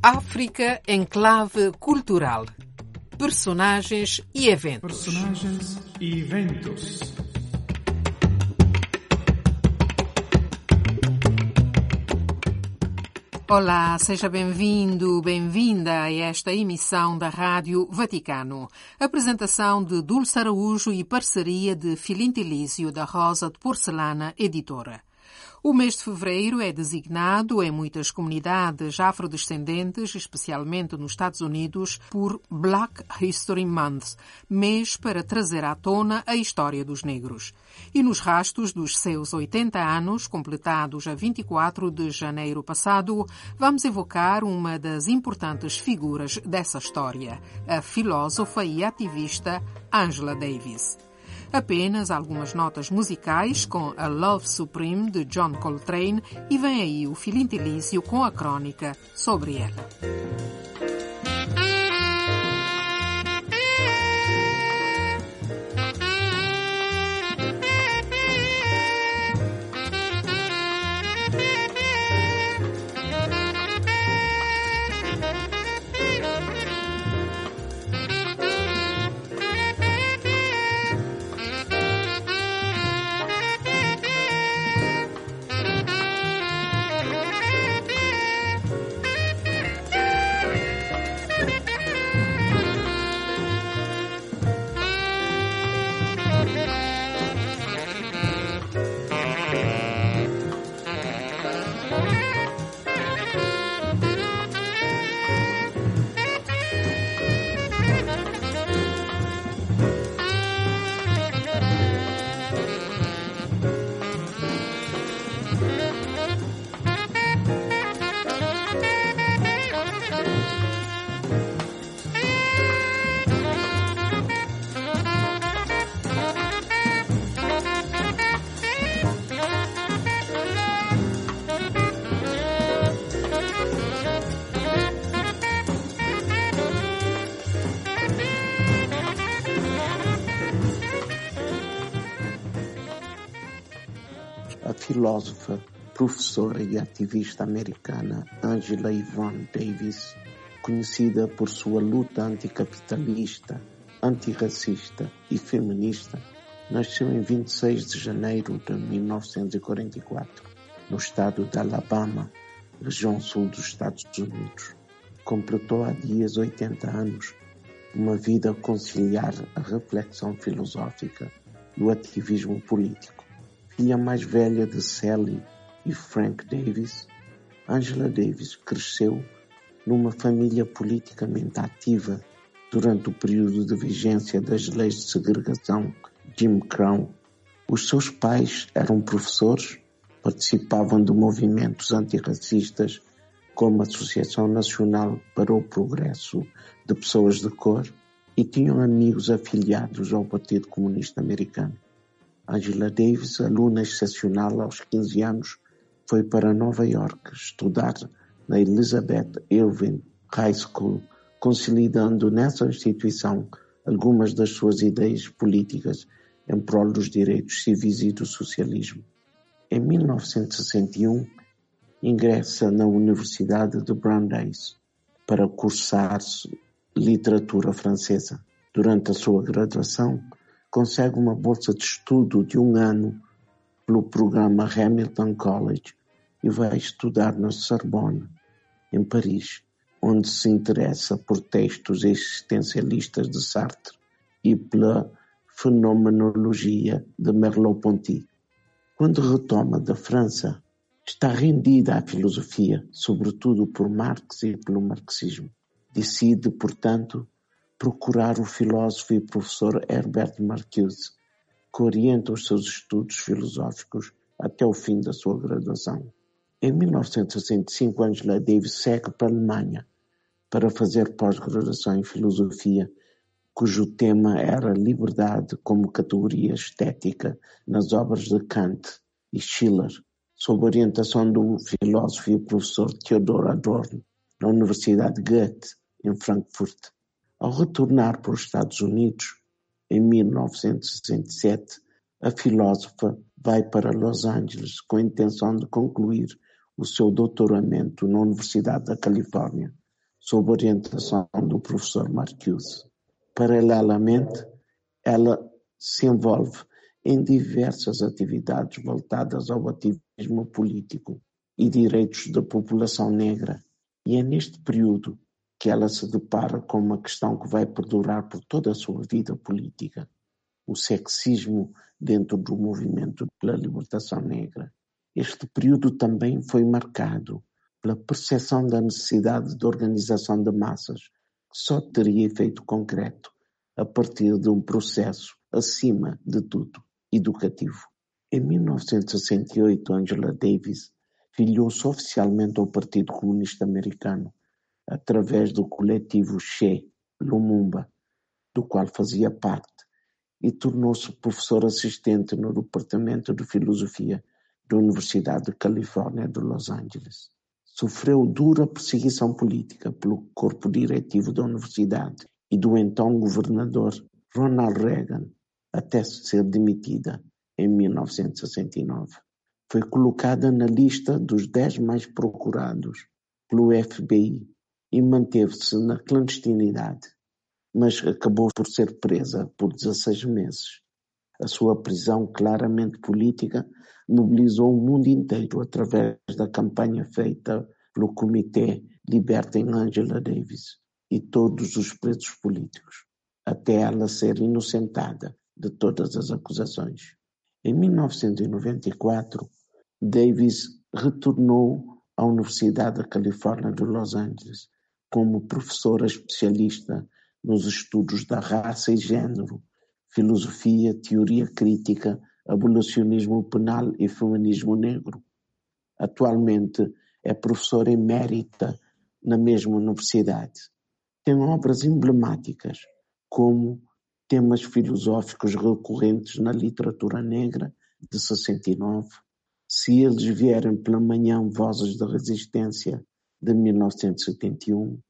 África Enclave Cultural. Personagens e eventos. Personagens e eventos. Olá, seja bem-vindo, bem-vinda a esta emissão da Rádio Vaticano. Apresentação de Dulce Araújo e parceria de Filintilísio da Rosa de Porcelana Editora. O mês de fevereiro é designado em muitas comunidades afrodescendentes, especialmente nos Estados Unidos, por Black History Month, mês para trazer à tona a história dos negros. E nos rastos dos seus 80 anos, completados a 24 de janeiro passado, vamos evocar uma das importantes figuras dessa história, a filósofa e ativista Angela Davis. Apenas algumas notas musicais com A Love Supreme de John Coltrane e vem aí o Filintilício com a crônica sobre ela. Filósofa, professora e ativista americana Angela Yvonne Davis, conhecida por sua luta anticapitalista, antirracista e feminista, nasceu em 26 de janeiro de 1944, no estado de Alabama, região sul dos Estados Unidos. Completou há dias 80 anos, uma vida conciliar a reflexão filosófica e o ativismo político filha mais velha de Sally e Frank Davis, Angela Davis cresceu numa família politicamente ativa durante o período de vigência das leis de segregação Jim Crow. Os seus pais eram professores, participavam de movimentos antirracistas como a Associação Nacional para o Progresso de Pessoas de Cor e tinham amigos afiliados ao Partido Comunista Americano. Angela Davis, aluna excepcional aos 15 anos, foi para Nova York estudar na Elizabeth Irving High School, consolidando nessa instituição algumas das suas ideias políticas em prol dos direitos civis e do socialismo. Em 1961, ingressa na Universidade de Brandeis para cursar literatura francesa. Durante a sua graduação, consegue uma bolsa de estudo de um ano pelo programa Hamilton College e vai estudar na Sorbonne, em Paris, onde se interessa por textos existencialistas de Sartre e pela fenomenologia de Merleau-Ponty. Quando retoma da França, está rendida à filosofia, sobretudo por Marx e pelo marxismo. Decide, portanto, procurar o filósofo e professor Herbert Marcuse, que orienta os seus estudos filosóficos até o fim da sua graduação. Em 1965, Angela Davis segue para a Alemanha para fazer pós-graduação em filosofia, cujo tema era liberdade como categoria estética nas obras de Kant e Schiller, sob orientação do filósofo e professor Theodor Adorno, na Universidade Goethe, em Frankfurt. Ao retornar para os Estados Unidos, em 1967, a filósofa vai para Los Angeles com a intenção de concluir o seu doutoramento na Universidade da Califórnia, sob orientação do professor Marcuse. Paralelamente, ela se envolve em diversas atividades voltadas ao ativismo político e direitos da população negra, e é neste período que ela se depara com uma questão que vai perdurar por toda a sua vida política: o sexismo dentro do movimento pela libertação negra. Este período também foi marcado pela percepção da necessidade de organização de massas, que só teria efeito concreto a partir de um processo, acima de tudo, educativo. Em 1968, Angela Davis filiou-se oficialmente ao Partido Comunista Americano através do coletivo Che Lumumba, do qual fazia parte, e tornou-se professor assistente no Departamento de Filosofia da Universidade de Califórnia de Los Angeles. Sofreu dura perseguição política pelo corpo diretivo da universidade e do então governador Ronald Reagan, até ser demitida em 1969. Foi colocada na lista dos dez mais procurados pelo FBI e manteve-se na clandestinidade, mas acabou por ser presa por 16 meses. A sua prisão, claramente política, mobilizou o mundo inteiro através da campanha feita pelo Comitê Libertem Angela Davis e todos os presos políticos, até ela ser inocentada de todas as acusações. Em 1994, Davis retornou à Universidade da Califórnia de Los Angeles como professora especialista nos estudos da raça e gênero, filosofia, teoria crítica, abolicionismo penal e feminismo negro. Atualmente é professora emérita na mesma universidade. Tem obras emblemáticas, como temas filosóficos recorrentes na literatura negra de 69, Se Eles Vierem pela Manhã Vozes da Resistência, de 1971,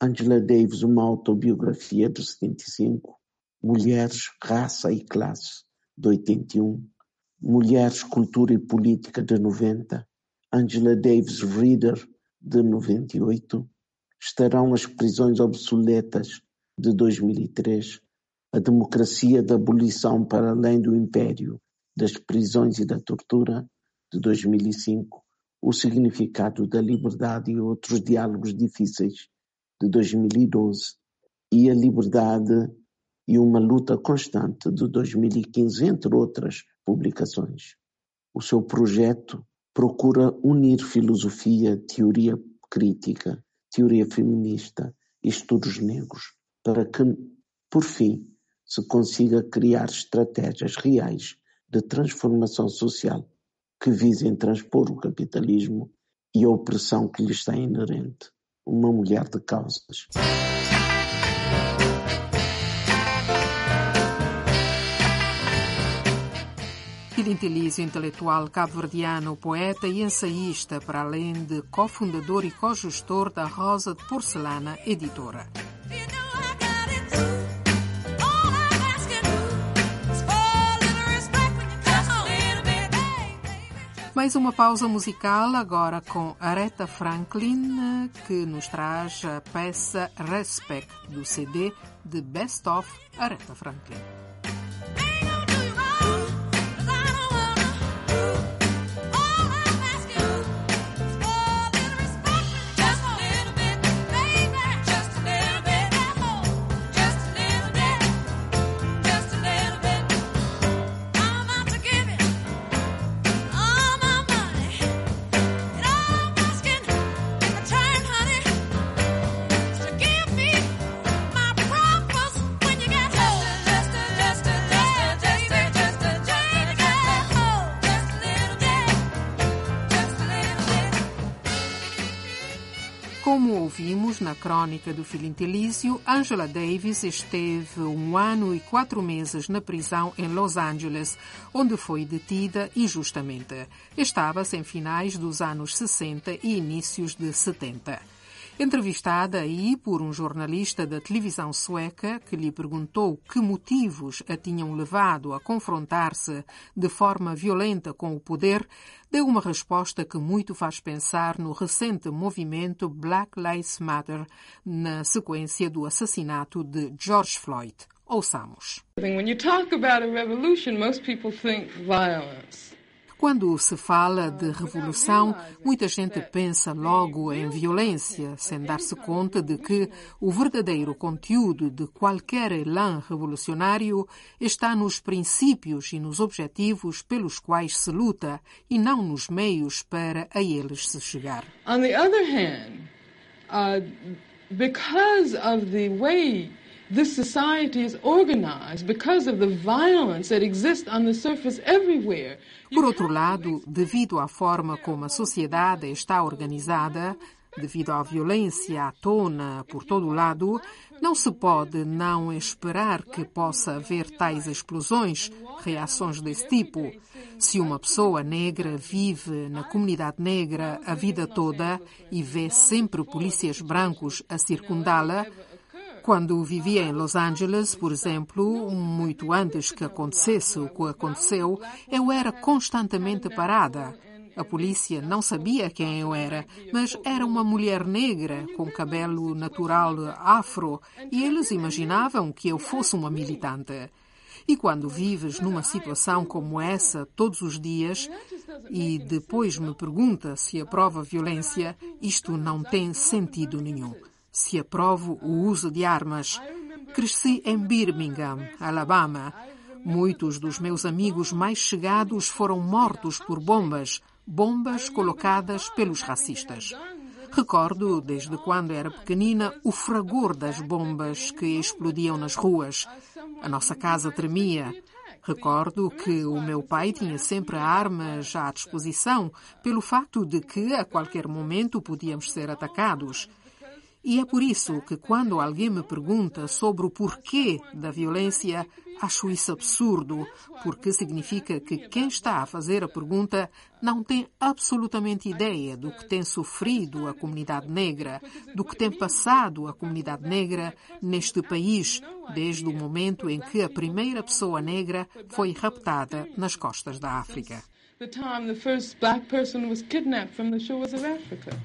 Angela Davis, uma autobiografia de 75, Mulheres, Raça e Classe, de 81, Mulheres, Cultura e Política, de 90, Angela Davis Reader, de 98, estarão as prisões obsoletas, de 2003, a democracia da abolição para além do império, das prisões e da tortura, de 2005, o significado da liberdade e outros diálogos difíceis, de 2012, e a liberdade e uma luta constante, de 2015, entre outras publicações. O seu projeto procura unir filosofia, teoria crítica, teoria feminista e estudos negros, para que, por fim, se consiga criar estratégias reais de transformação social que visem transpor o capitalismo e a opressão que lhe está inerente. Uma mulher de causas. Quilintilizo intelectual cabo-verdiano, poeta e ensaísta, para além de cofundador e co-gestor da Rosa de Porcelana Editora. Mais uma pausa musical agora com Aretha Franklin, que nos traz a peça Respect do CD de Best of Aretha Franklin. Ouvimos na crônica do Filintelício, Angela Davis esteve um ano e quatro meses na prisão em Los Angeles, onde foi detida injustamente. Estava-se em finais dos anos 60 e inícios de 70. Entrevistada aí por um jornalista da televisão sueca que lhe perguntou que motivos a tinham levado a confrontar-se de forma violenta com o poder, deu uma resposta que muito faz pensar no recente movimento Black Lives Matter na sequência do assassinato de George Floyd. Ouçamos. When you talk about a revolution, most people think violence. Quando se fala de revolução, muita gente pensa logo em violência, sem dar-se conta de que o verdadeiro conteúdo de qualquer elan revolucionário está nos princípios e nos objetivos pelos quais se luta e não nos meios para a eles se chegar. On the other hand, uh, because of the way this society is organized because of the violence that exists on the surface everywhere. Por outro lado, devido à forma como a sociedade está organizada, devido à violência à tona por todo o lado, não se pode não esperar que possa haver tais explosões, reações desse tipo. Se uma pessoa negra vive na comunidade negra a vida toda e vê sempre polícias brancos a circundá-la, quando vivia em Los Angeles, por exemplo, muito antes que acontecesse o que aconteceu, eu era constantemente parada. A polícia não sabia quem eu era, mas era uma mulher negra com cabelo natural afro e eles imaginavam que eu fosse uma militante. E quando vives numa situação como essa todos os dias e depois me pergunta se aprova violência, isto não tem sentido nenhum se aprovo o uso de armas. Cresci em Birmingham, Alabama. Muitos dos meus amigos mais chegados foram mortos por bombas, bombas colocadas pelos racistas. Recordo, desde quando era pequenina, o fragor das bombas que explodiam nas ruas. A nossa casa tremia. Recordo que o meu pai tinha sempre armas à disposição, pelo facto de que a qualquer momento podíamos ser atacados. E é por isso que, quando alguém me pergunta sobre o porquê da violência, acho isso absurdo, porque significa que quem está a fazer a pergunta não tem absolutamente ideia do que tem sofrido a comunidade negra, do que tem passado a comunidade negra neste país desde o momento em que a primeira pessoa negra foi raptada nas costas da África. The time the first black person was kidnapped from the shores of Africa.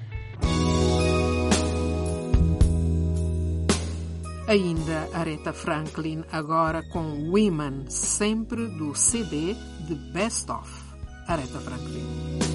Ainda Aretha Franklin, agora com Women, sempre do CD de Best Of. Aretha Franklin.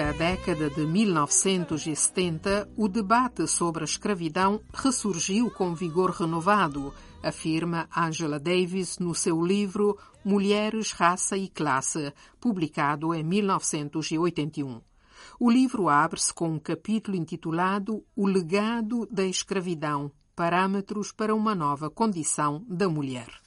A década de 1970, o debate sobre a escravidão ressurgiu com vigor renovado, afirma Angela Davis no seu livro Mulheres, Raça e Classe, publicado em 1981. O livro abre-se com um capítulo intitulado O legado da escravidão parâmetros para uma nova condição da mulher.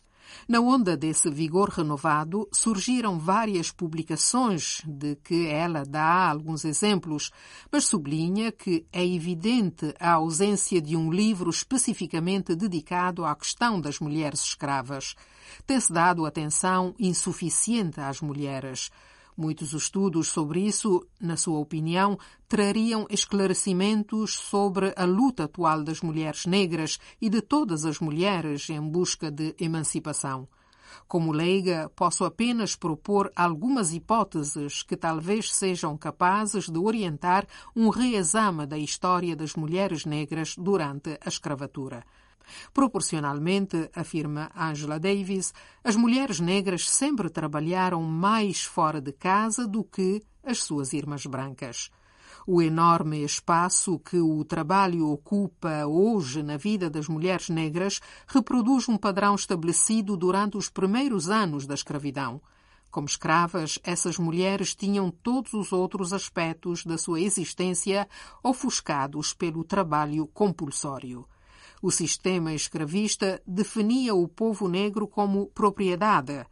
Na onda desse vigor renovado, surgiram várias publicações de que ela dá alguns exemplos, mas sublinha que é evidente a ausência de um livro especificamente dedicado à questão das mulheres escravas. Tem-se dado atenção insuficiente às mulheres. Muitos estudos sobre isso, na sua opinião, trariam esclarecimentos sobre a luta atual das mulheres negras e de todas as mulheres em busca de emancipação. Como leiga, posso apenas propor algumas hipóteses que talvez sejam capazes de orientar um reexame da história das mulheres negras durante a escravatura. Proporcionalmente, afirma Angela Davis, as mulheres negras sempre trabalharam mais fora de casa do que as suas irmãs brancas. O enorme espaço que o trabalho ocupa hoje na vida das mulheres negras reproduz um padrão estabelecido durante os primeiros anos da escravidão. Como escravas, essas mulheres tinham todos os outros aspectos da sua existência ofuscados pelo trabalho compulsório. O sistema escravista definia o povo negro como propriedade.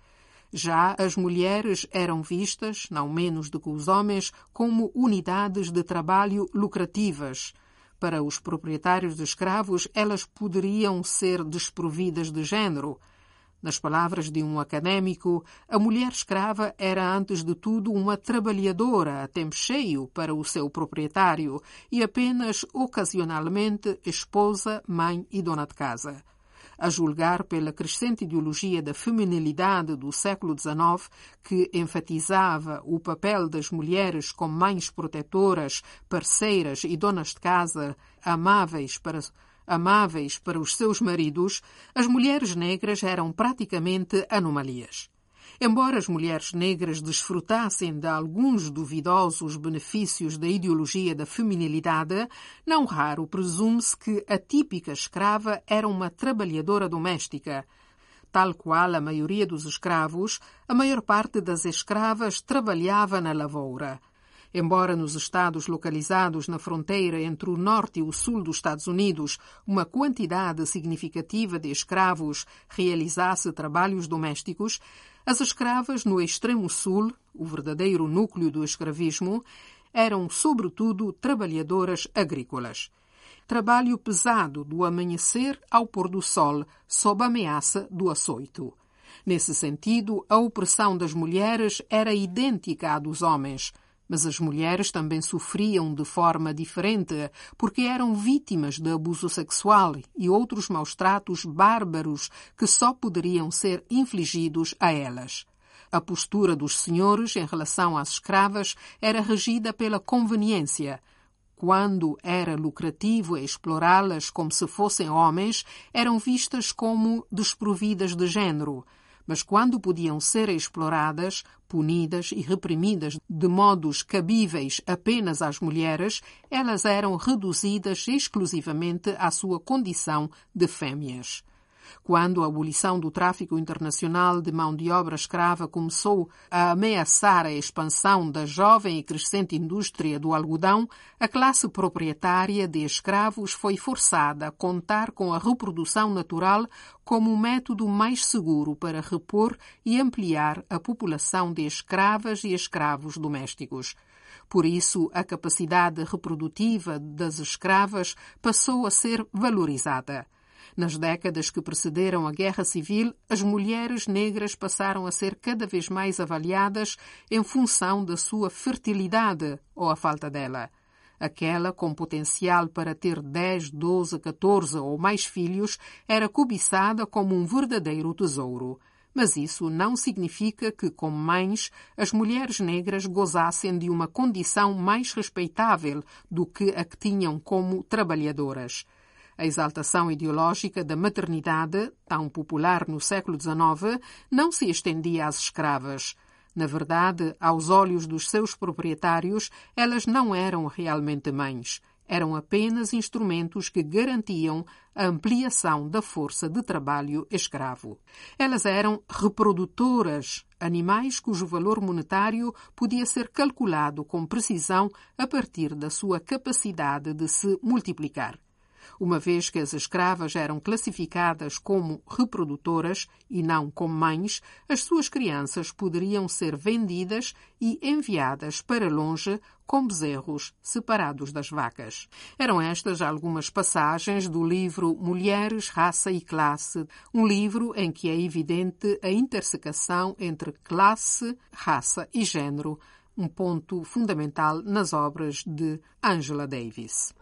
Já as mulheres eram vistas, não menos do que os homens, como unidades de trabalho lucrativas. Para os proprietários de escravos, elas poderiam ser desprovidas de género. Nas palavras de um académico, a mulher escrava era antes de tudo uma trabalhadora a tempo cheio para o seu proprietário e apenas ocasionalmente esposa, mãe e dona de casa. A julgar pela crescente ideologia da feminilidade do século XIX, que enfatizava o papel das mulheres como mães protetoras, parceiras e donas de casa amáveis para amáveis para os seus maridos, as mulheres negras eram praticamente anomalias. Embora as mulheres negras desfrutassem de alguns duvidosos benefícios da ideologia da feminilidade, não raro presume-se que a típica escrava era uma trabalhadora doméstica. Tal qual a maioria dos escravos, a maior parte das escravas trabalhava na lavoura. Embora nos estados localizados na fronteira entre o norte e o sul dos Estados Unidos uma quantidade significativa de escravos realizasse trabalhos domésticos, as escravas no extremo sul, o verdadeiro núcleo do escravismo, eram sobretudo trabalhadoras agrícolas. Trabalho pesado do amanhecer ao pôr do sol, sob a ameaça do açoito. Nesse sentido, a opressão das mulheres era idêntica à dos homens – mas as mulheres também sofriam de forma diferente, porque eram vítimas de abuso sexual e outros maus-tratos bárbaros que só poderiam ser infligidos a elas. A postura dos senhores em relação às escravas era regida pela conveniência. Quando era lucrativo explorá-las como se fossem homens, eram vistas como desprovidas de género mas quando podiam ser exploradas, punidas e reprimidas de modos cabíveis apenas às mulheres, elas eram reduzidas exclusivamente à sua condição de fêmeas. Quando a abolição do tráfico internacional de mão de obra escrava começou a ameaçar a expansão da jovem e crescente indústria do algodão, a classe proprietária de escravos foi forçada a contar com a reprodução natural como o método mais seguro para repor e ampliar a população de escravas e escravos domésticos. Por isso, a capacidade reprodutiva das escravas passou a ser valorizada. Nas décadas que precederam a Guerra Civil, as mulheres negras passaram a ser cada vez mais avaliadas em função da sua fertilidade ou a falta dela. Aquela com potencial para ter 10, 12, 14 ou mais filhos era cobiçada como um verdadeiro tesouro. Mas isso não significa que, como mães, as mulheres negras gozassem de uma condição mais respeitável do que a que tinham como trabalhadoras. A exaltação ideológica da maternidade, tão popular no século XIX, não se estendia às escravas. Na verdade, aos olhos dos seus proprietários, elas não eram realmente mães. eram apenas instrumentos que garantiam a ampliação da força de trabalho escravo. Elas eram reprodutoras, animais cujo valor monetário podia ser calculado com precisão a partir da sua capacidade de se multiplicar. Uma vez que as escravas eram classificadas como reprodutoras e não como mães, as suas crianças poderiam ser vendidas e enviadas para longe com bezerros separados das vacas. Eram estas algumas passagens do livro Mulheres, Raça e Classe, um livro em que é evidente a intersecação entre classe, raça e género, um ponto fundamental nas obras de Angela Davis.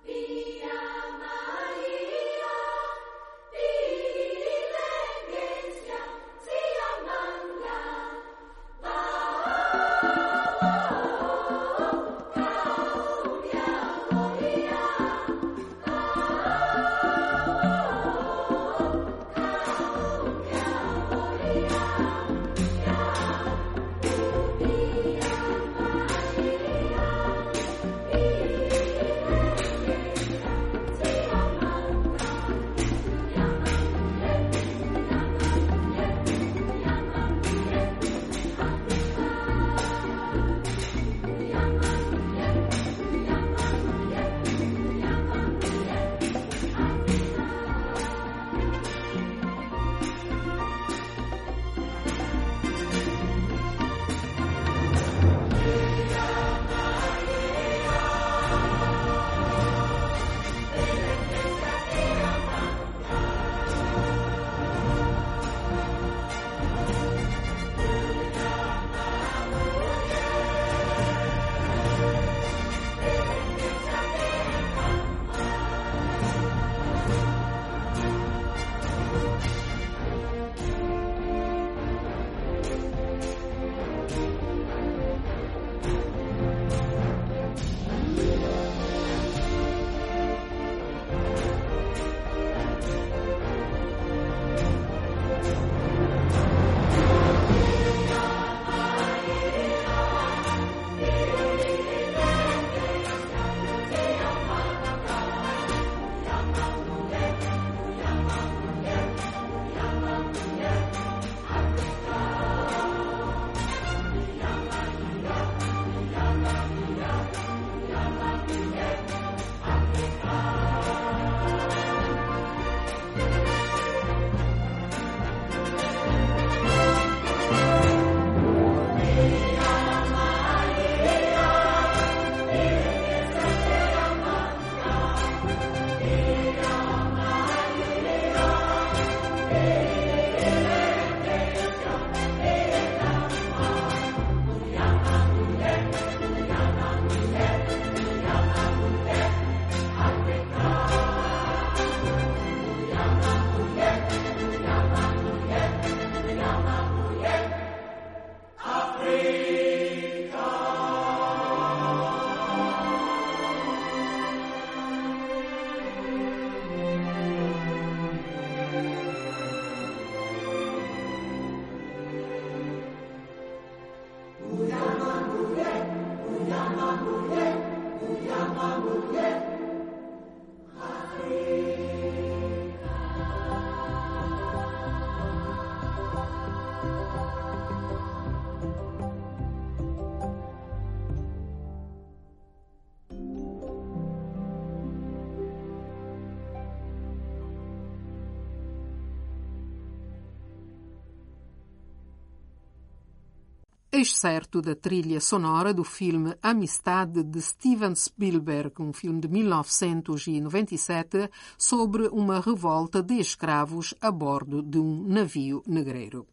Excerto da trilha sonora do filme Amistade de Steven Spielberg, um filme de 1997 sobre uma revolta de escravos a bordo de um navio negreiro.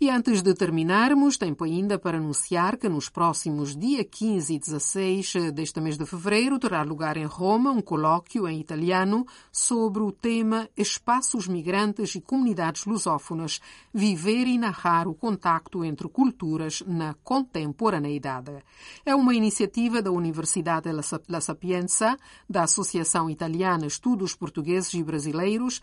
E antes de terminarmos, tempo ainda para anunciar que nos próximos dia 15 e 16 deste mês de fevereiro terá lugar em Roma um colóquio em italiano sobre o tema Espaços migrantes e comunidades lusófonas, viver e narrar o contacto entre culturas na contemporaneidade. É uma iniciativa da Universidade La Sapienza, da Associação Italiana Estudos Portugueses e Brasileiros,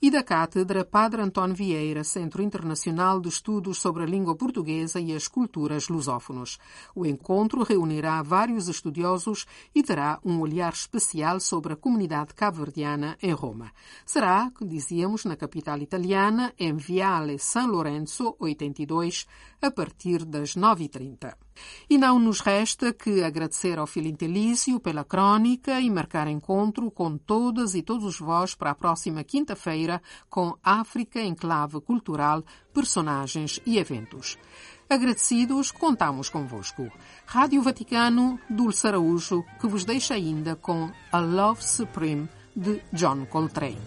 e da Cátedra Padre António Vieira, Centro Internacional de Estudos sobre a Língua Portuguesa e as Culturas Lusófonos. O encontro reunirá vários estudiosos e terá um olhar especial sobre a comunidade cabo-verdiana em Roma. Será, dizíamos, na capital italiana, em Viale San Lorenzo 82, a partir das 9h30. E não nos resta que agradecer ao Filintelício pela crónica e marcar encontro com todas e todos vós para a próxima quinta-feira com África em clave cultural, personagens e eventos. Agradecidos, contamos convosco. Rádio Vaticano, Dulce Araújo, que vos deixa ainda com A Love Supreme de John Coltrane.